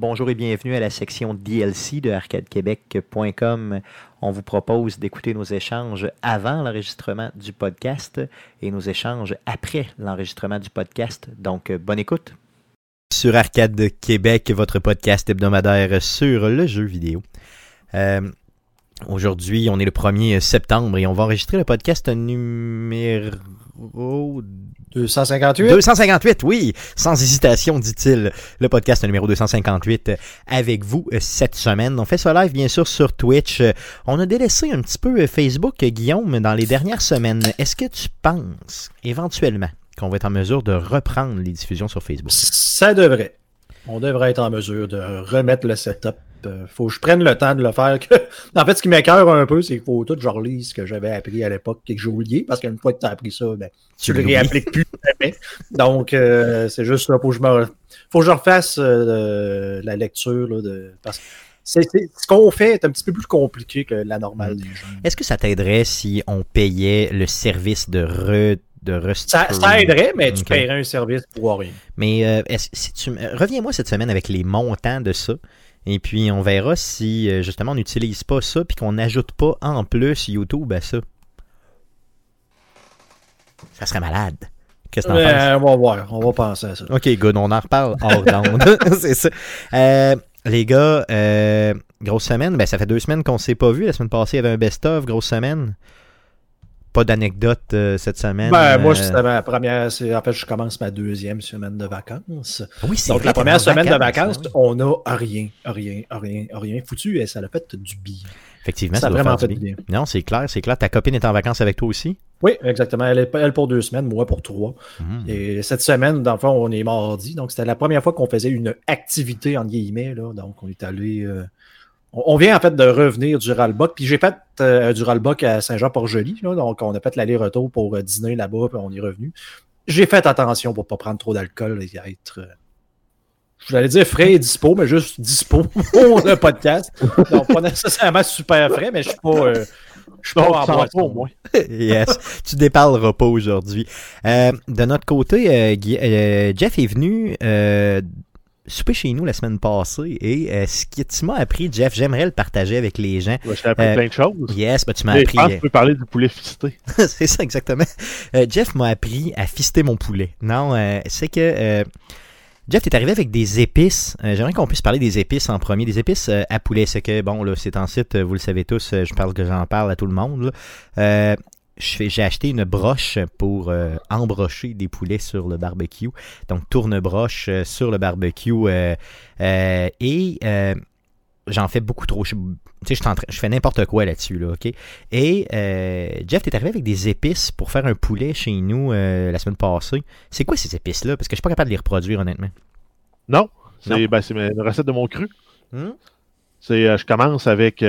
Bonjour et bienvenue à la section DLC de arcadequebec.com. On vous propose d'écouter nos échanges avant l'enregistrement du podcast et nos échanges après l'enregistrement du podcast. Donc, bonne écoute. Sur Arcade Québec, votre podcast hebdomadaire sur le jeu vidéo. Euh, Aujourd'hui, on est le 1er septembre et on va enregistrer le podcast numéro 258. 258, oui, sans hésitation, dit-il. Le podcast numéro 258 avec vous cette semaine. On fait ça live, bien sûr, sur Twitch. On a délaissé un petit peu Facebook, Guillaume, dans les dernières semaines. Est-ce que tu penses, éventuellement, qu'on va être en mesure de reprendre les diffusions sur Facebook? Ça devrait. On devrait être en mesure de remettre le setup euh, faut que je prenne le temps de le faire. en fait, ce qui m'écœure un peu, c'est qu'il faut tout que je relise ce que j'avais appris à l'époque et que j'ai oublié, parce qu'une fois que tu as appris ça, ben, tu le réappliques plus jamais. Donc, euh, c'est juste ça. Faut que je me... faut que je refasse euh, la lecture. de... parce que ce qu'on fait est un petit peu plus compliqué que la normale des gens. Est-ce que ça t'aiderait si on payait le service de re de ça, ça, aiderait, mais tu paierais un service pour rien. Mais si tu reviens-moi cette semaine avec les montants de ça. Et puis, on verra si, euh, justement, on n'utilise pas ça, puis qu'on n'ajoute pas en plus YouTube à ça. Ça serait malade. Qu'est-ce que t'en penses? On va voir, on va penser à ça. Ok, good, on en reparle hors d'onde. C'est ça. Euh, les gars, euh, grosse semaine. Ben, ça fait deux semaines qu'on ne s'est pas vu. La semaine passée, il y avait un best-of, grosse semaine pas d'anecdote euh, cette semaine. Ben, moi, euh, c'était ma première. En fait, je commence ma deuxième semaine de vacances. Oui, c'est Donc, la première semaine de vacances, on n'a rien, rien, rien, rien foutu et ça a fait du bien. Effectivement, ça, a vraiment fait du bien. Non, c'est clair, c'est clair. Ta copine est en vacances avec toi aussi? Oui, exactement. Elle est elle pour deux semaines, moi pour trois. Mhm. Et cette semaine, dans le fond, on est mardi. Donc, c'était la première fois qu'on faisait une activité, en guillemets. Là. Donc, on est allé. Euh, on vient en fait de revenir du Ralbock, puis j'ai fait euh, du Ralbock à Saint-Jean-Port-Joli, donc on a fait l'aller-retour pour euh, dîner là-bas, puis on est revenu. J'ai fait attention pour ne pas prendre trop d'alcool et être, euh, je voulais dire frais et dispo, mais juste dispo pour le podcast. Donc pas nécessairement super frais, mais je suis pas... je suis pas en boîte au moins. yes. Tu déparleras pas aujourd'hui. de notre côté, Jeff est venu souper chez nous la semaine passée et euh, ce que tu m'as appris, Jeff, j'aimerais le partager avec les gens. Ouais, je t'ai appris euh, plein de choses. Yes, ben, tu m'as appris. Je pense que tu peux parler du poulet fisté. c'est ça, exactement. Euh, Jeff m'a appris à fister mon poulet. Non, c'est que. Jeff, t'es arrivé avec des épices. J'aimerais qu'on puisse parler des épices en premier. Des épices à poulet. C'est que, bon, là, c'est en site, vous le savez tous, je parle que j'en parle à tout le monde. J'ai acheté une broche pour euh, embrocher des poulets sur le barbecue. Donc, tourne-broche euh, sur le barbecue. Euh, et j'en fais beaucoup trop. Je, je, je fais n'importe quoi là-dessus, là, OK? Et Jeff, t'es arrivé avec des épices pour faire un poulet chez nous la semaine passée. C'est quoi ces épices-là? Parce que je suis pas capable de les reproduire, honnêtement. Non, c'est ben, une recette de mon cru. Hmm? C'est, je commence avec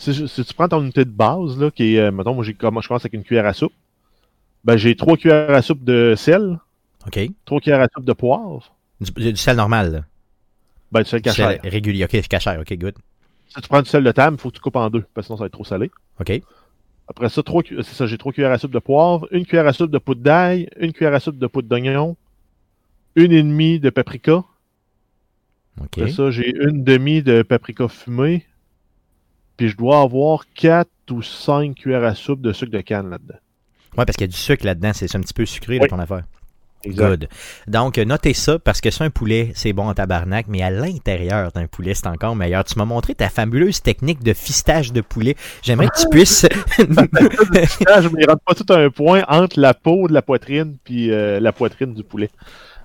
si, tu prends ton unité de base, là, qui est, euh, mettons, moi, je commence avec une cuillère à soupe, ben, j'ai trois cuillères à soupe de sel. OK. Trois cuillères à soupe de poivre. Du, sel normal, là. Ben, du sel cachère. régulier. OK, cachère. OK, good. Si tu prends du sel de table, il faut que tu coupes en deux, parce que sinon, ça va être trop salé. OK. Après ça, c'est ça, j'ai trois cuillères à soupe de poivre, une cuillère à soupe de poudre d'ail, une cuillère à soupe de poudre d'oignon, une et demie de paprika. Après ça, j'ai une demi de paprika fumé, puis je dois avoir 4 ou 5 cuillères à soupe de sucre de canne là-dedans. Ouais, parce qu'il y a du sucre là-dedans, c'est un petit peu sucré dans ton affaire. Good. Donc, notez ça parce que c'est un poulet, c'est bon en tabarnak, mais à l'intérieur d'un poulet, c'est encore meilleur. Tu m'as montré ta fabuleuse technique de fistage de poulet. J'aimerais que tu puisses. je ne rentre pas tout un point entre la peau de la poitrine puis euh, la poitrine du poulet.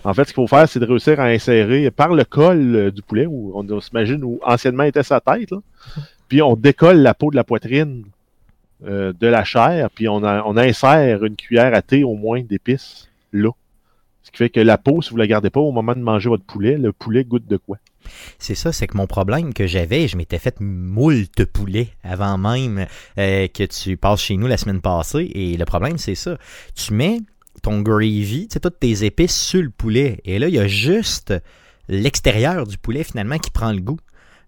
En fait, ce qu'il faut faire, c'est de réussir à insérer par le col euh, du poulet, où on, on s'imagine où anciennement était sa tête, là, puis on décolle la peau de la poitrine euh, de la chair, puis on, on insère une cuillère à thé au moins d'épices là. Ce qui fait que la peau, si vous ne la gardez pas au moment de manger votre poulet, le poulet goûte de quoi? C'est ça, c'est que mon problème que j'avais, je m'étais fait moult poulet avant même euh, que tu passes chez nous la semaine passée. Et le problème, c'est ça. Tu mets ton gravy, tu sais, toutes tes épices sur le poulet. Et là, il y a juste l'extérieur du poulet finalement qui prend le goût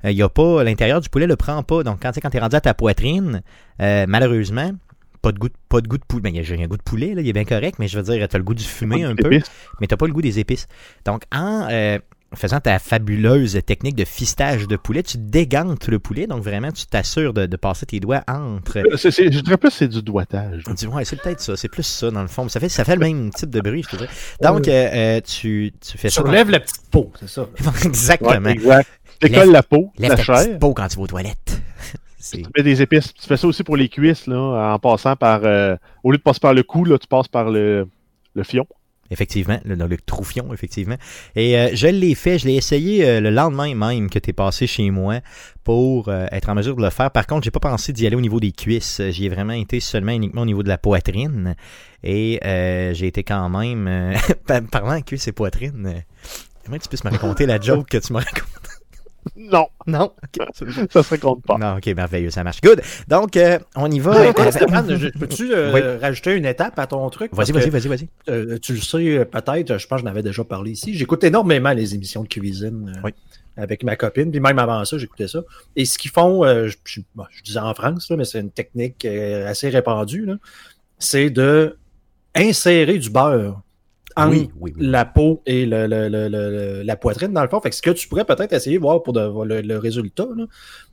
il euh, y a pas l'intérieur du poulet le prend pas. Donc quand, quand tu es rendu à ta poitrine, euh, malheureusement, pas de goût, pas de goût de poulet. Ben, il y a un goût de poulet, là, il est bien correct, mais je veux dire, tu as le goût du fumé un peu, mais tu pas le goût des épices. Donc, en, euh, faisant ta fabuleuse technique de fistage de poulet, tu dégantes le poulet, donc vraiment tu t'assures de, passer tes doigts entre. je dirais plus c'est du doigtage. Ouais, c'est peut-être ça, c'est plus ça dans le fond. Ça fait, ça fait le même type de bruit, je te dirais. Donc, euh, euh, tu, tu fais ça. Tu relèves la petite peau, c'est ça. Exactement. exact. Tu décolles la peau, la chair. petite peau quand tu vas aux toilettes. Tu mets des épices. Tu fais ça aussi pour les cuisses, là, en passant par. Euh, au lieu de passer par le cou, là, tu passes par le, le fion. Effectivement, le, le troufion, effectivement. Et euh, je l'ai fait, je l'ai essayé euh, le lendemain même que tu es passé chez moi pour euh, être en mesure de le faire. Par contre, j'ai pas pensé d'y aller au niveau des cuisses. J'y ai vraiment été seulement uniquement au niveau de la poitrine. Et j'ai été quand même, parlant de cuisses et poitrine, comment tu puisses me raconter la joke que tu me racontes? Non. Non? ça se raconte pas. Non, ok, merveilleux, ça marche. Good. Donc, euh, on y va. peux-tu euh, rajouter une étape à ton truc? Vas-y, vas-y, vas-y, vas-y. Euh, tu le sais peut-être, je pense que j'en avais déjà parlé ici. J'écoute énormément les émissions de cuisine. Avec ma copine, puis même avant ça, j'écoutais ça. Et ce qu'ils font, je, je, disais en France, mais c'est une technique assez répandue, c'est de insérer du beurre entre la peau et le, la poitrine, dans le fond. Fait que ce que tu pourrais peut-être essayer de voir pour le, résultat,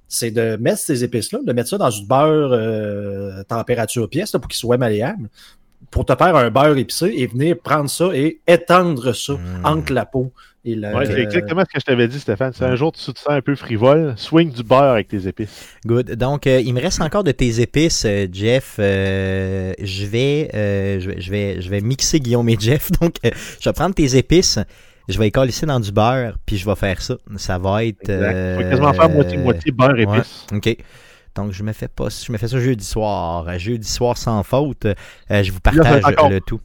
c'est de mettre ces épices-là, de mettre ça dans du beurre euh, température pièce pour qu'il soit malléable, pour te faire un beurre épicé et venir prendre ça et étendre ça mmh. entre la peau c'est exactement ce que je t'avais dit, Stéphane. Si un jour tu te sens un peu frivole, swing du beurre avec tes épices. Good. Donc, euh, il me reste encore de tes épices, euh, Jeff. Euh, je, vais, je, vais, je vais mixer Guillaume et Jeff. Donc, je vais prendre tes épices. Je vais les ici dans du beurre, puis je vais faire ça. Ça va être. Il faut quasiment faire moitié-moitié beurre épices. OK. Donc, je me fais pas, je me fais ça jeudi soir. Jeudi soir sans faute. je vous partage le tout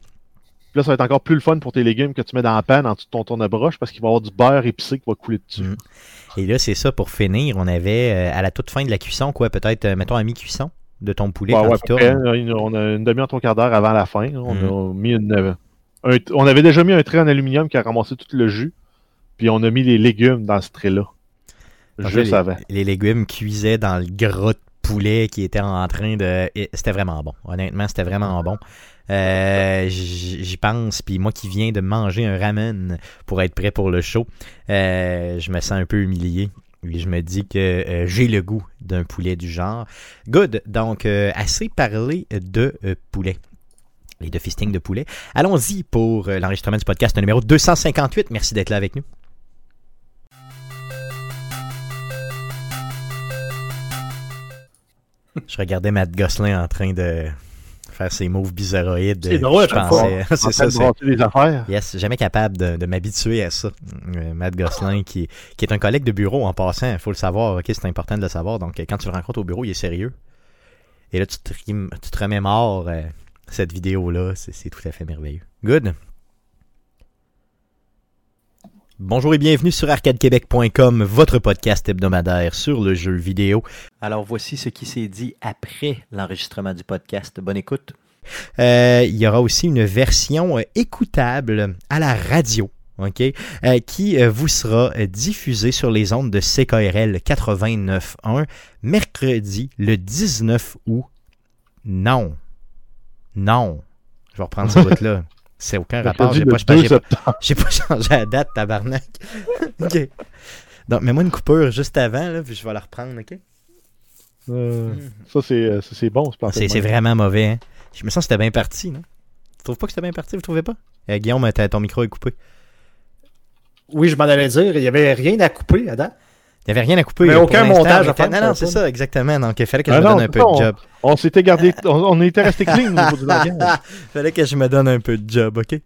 là, ça va être encore plus le fun pour tes légumes que tu mets dans la panne en dessous de ton tourne broche parce qu'il va y avoir du beurre épicé qui va couler dessus. Mm. Et là, c'est ça pour finir. On avait à la toute fin de la cuisson, quoi, peut-être, euh, mettons, à mi-cuisson de ton poulet. Ouais, ouais, on a une demi-heure, trois quarts d'heure avant la fin. On mm. a mis une, on avait déjà mis un trait en aluminium qui a ramassé tout le jus. Puis on a mis les légumes dans ce trait-là. Les, avant. Les légumes cuisaient dans le gros de poulet qui était en train de. C'était vraiment bon. Honnêtement, c'était vraiment bon. Euh, j'y pense, puis moi qui viens de manger un ramen pour être prêt pour le show, euh, je me sens un peu humilié. Et je me dis que euh, j'ai le goût d'un poulet du genre. Good. Donc, assez parlé de poulet et de fisting de poulet. Allons-y pour l'enregistrement du podcast numéro 258. Merci d'être là avec nous. Je regardais Matt Gosselin en train de faire ces moves bizarroïdes. C'est drôle, je pensais. c'est ça. C'est des affaires. Yes, jamais capable de, de m'habituer à ça. Euh, Matt Gosselin, qui, qui est un collègue de bureau en passant, il faut le savoir. Ok, c'est important de le savoir. Donc, quand tu le rencontres au bureau, il est sérieux. Et là, tu te, tu te remémores euh, cette vidéo-là. C'est tout à fait merveilleux. Good. Bonjour et bienvenue sur arcadequebec.com, votre podcast hebdomadaire sur le jeu vidéo. Alors voici ce qui s'est dit après l'enregistrement du podcast. Bonne écoute. Euh, il y aura aussi une version euh, écoutable à la radio. ok, euh, qui vous sera diffusée sur les ondes de CKRL 89.1 mercredi le 19 août. Non. Non. Je vais reprendre ce bout-là. C'est aucun rapport. J'ai pas, pas, pas, changé la date, tabarnak. ok. Donc, mets-moi une coupure juste avant, là, puis je vais la reprendre, ok? Euh, ça, c'est euh, bon, c'est vraiment mauvais, hein? Je me sens que c'était bien parti, non? Tu trouves pas que c'était bien parti, vous trouvez pas? Euh, Guillaume, ton micro est coupé. Oui, je m'en allais dire, il n'y avait rien à couper à date. Il n'y avait rien à couper. Mais aucun montage. En fait, non, non, c'est ça, exactement. Donc, il fallait que je ah me donne un peu de job. On, s'était gardé, on, était resté clean au niveau du langage. Il fallait que je me donne un peu de job, OK?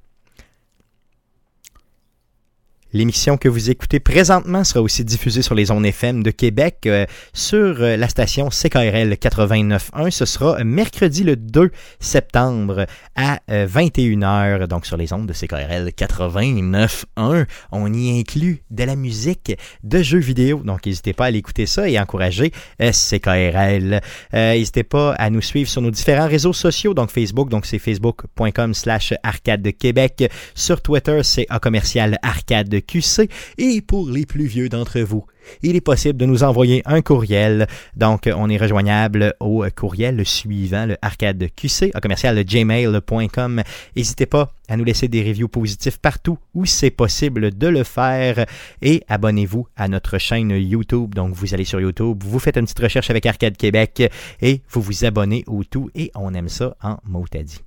L'émission que vous écoutez présentement sera aussi diffusée sur les zones FM de Québec euh, sur euh, la station CKRL 89.1. Ce sera mercredi le 2 septembre à 21h, euh, donc sur les ondes de CKRL 89.1. On y inclut de la musique de jeux vidéo, donc n'hésitez pas à l'écouter ça et encourager CKRL. n'hésitez pas à nous suivre sur nos différents réseaux sociaux, donc Facebook, donc c'est facebook.com slash arcade de Québec. Sur Twitter, c'est A commercial arcade QC. Et pour les plus vieux d'entre vous, il est possible de nous envoyer un courriel. Donc, on est rejoignable au courriel suivant, le arcadeqc, à commercial gmail.com. N'hésitez pas à nous laisser des reviews positifs partout où c'est possible de le faire et abonnez-vous à notre chaîne YouTube. Donc, vous allez sur YouTube, vous faites une petite recherche avec Arcade Québec et vous vous abonnez au tout et on aime ça en motadi.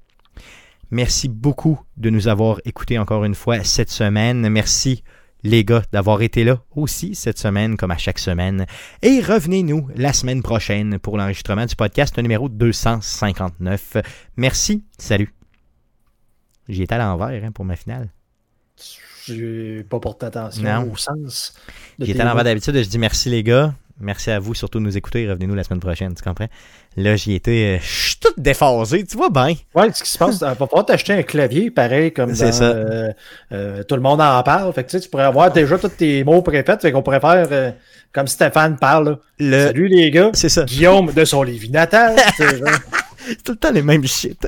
Merci beaucoup de nous avoir écoutés encore une fois cette semaine. Merci les gars d'avoir été là aussi cette semaine comme à chaque semaine. Et revenez-nous la semaine prochaine pour l'enregistrement du podcast numéro 259. Merci, salut. J'y étais à l'envers hein, pour ma finale. J'ai pas porté attention au sens. J'y étais à l'envers d'habitude, je dis merci les gars. Merci à vous surtout de nous écouter. Revenez-nous la semaine prochaine, tu comprends? Là, j'y étais. Euh, je suis tout déphasé, tu vois bien. Ouais, ce qui se passe, il va falloir t'acheter un clavier pareil comme dans, ça. Euh, euh, tout le monde en parle. Fait que tu, sais, tu pourrais avoir déjà tous tes mots préfaits. Fait qu'on pourrait faire comme Stéphane parle. Le... Salut les gars. C'est ça. Guillaume de son Lévis natal. c'est tout le temps les mêmes shit.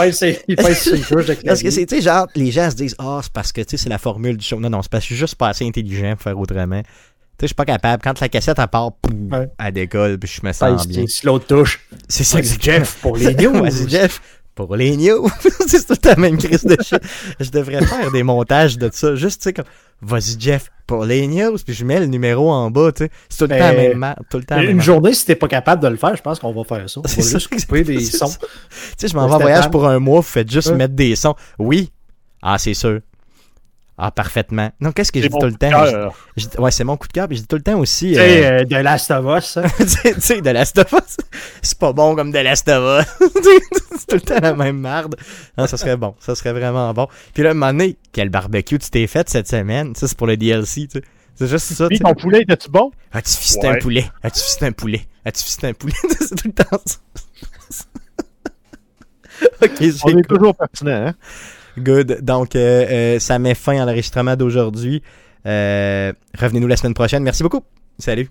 il il Parce que c'est, tu sais, genre, les gens se disent, ah, oh, c'est parce que, tu sais, c'est la formule du show. Non, non, c'est parce que je suis juste pas assez intelligent pour faire autrement sais, je suis pas capable. Quand la cassette, elle part, poum, elle décolle, puis je me sens bien. Si l'autre touche. C'est ça. C'est Jeff pour les news. Vas-y, Jeff pour les news. c'est tout la même crise de shit. Je devrais faire des montages de ça. Juste, tu sais, comme, vas-y, Jeff, pour les news, puis je mets le numéro en bas, tu sais. C'est tout le temps la même tout le temps Une journée, si t'es pas capable de le faire, je pense qu'on va faire ça. On va juste couper des sons. Tu sais, je m'en vais en voyage pour un mois, vous faites juste mettre des sons. Oui. Ah, c'est sûr. Ah, parfaitement. Non, qu'est-ce que je dis tout le temps? ouais, c'est mon coup de cœur. Puis je dis tout le temps aussi. Tu sais, euh, de Last of Us. tu sais, de Last of Us. C'est pas bon comme de Last of Us. c'est tout le temps la même merde. Non, ça serait bon. Ça serait vraiment bon. Puis là, un moment donné, quel barbecue tu t'es fait cette semaine? Ça, c'est pour le DLC, tu sais. C'est juste ça. Puis ton poulet, était-tu bon? As-tu fisté un poulet? As-tu fisté un poulet? As-tu fisté un poulet? c'est tout le temps ça. ok, On est toujours pertinent, hein? Good. Donc, euh, euh, ça met fin à l'enregistrement d'aujourd'hui. Euh, revenez-nous la semaine prochaine. Merci beaucoup. Salut.